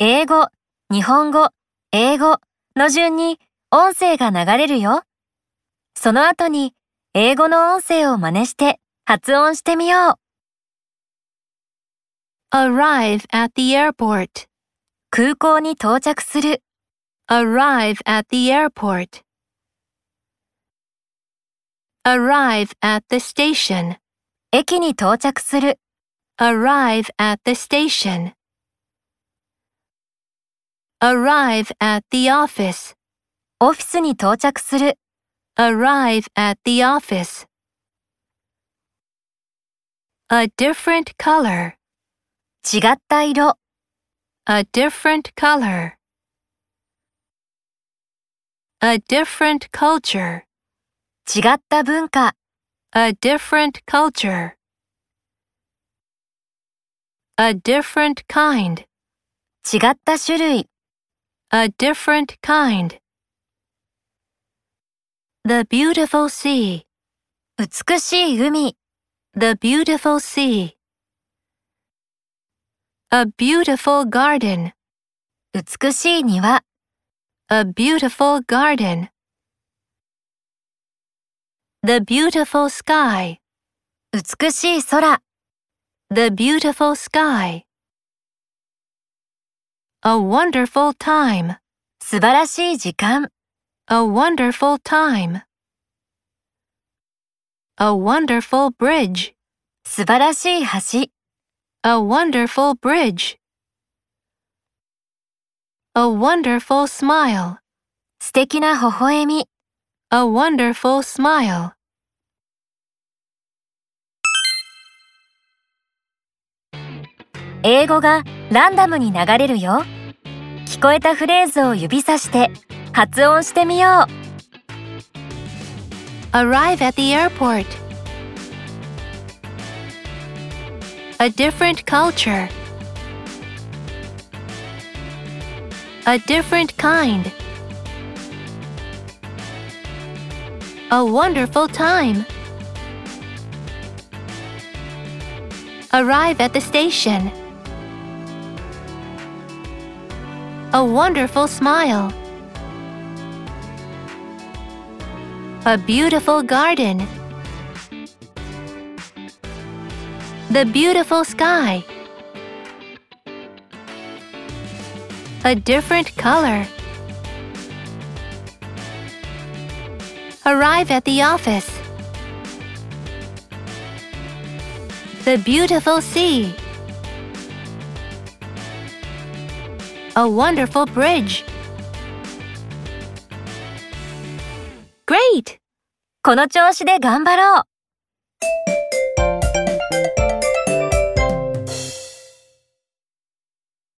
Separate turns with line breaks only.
英語、日本語、英語の順に音声が流れるよ。その後に英語の音声を真似して発音してみよう。
Arrive at the airport.
空港に到着する。
Arrive at the airport. Arrive at the station.
駅に到着する。
Arrive at the station. Arrive at the office.
オフィスに到着する。
Arrive at the office. A different color.
違った色。
A different color. A different culture.
違った文化。
A different culture. A different kind.
違った種類。
A different kind. The beautiful sea.
美しい海。
The beautiful sea. A beautiful garden.
美しい庭。
A beautiful garden. The beautiful sky.
美しい空。
The beautiful sky. A wonderful time.
素晴らしい時間。
A wonderful time. A wonderful bridge.
素晴らしい橋。
A wonderful bridge. A wonderful smile.
素敵な微笑み。
A wonderful smile.
英語がランダムに流れるよ。聞こえたフレーズを指さして発音してみよう。
Arrive at the airport. A different culture. A different kind. A wonderful time. Arrive at the station. A wonderful smile. A beautiful garden. The beautiful sky. A different color. Arrive at the office. The beautiful sea. A wonderful bridge. Great!
この調子で頑張ろう。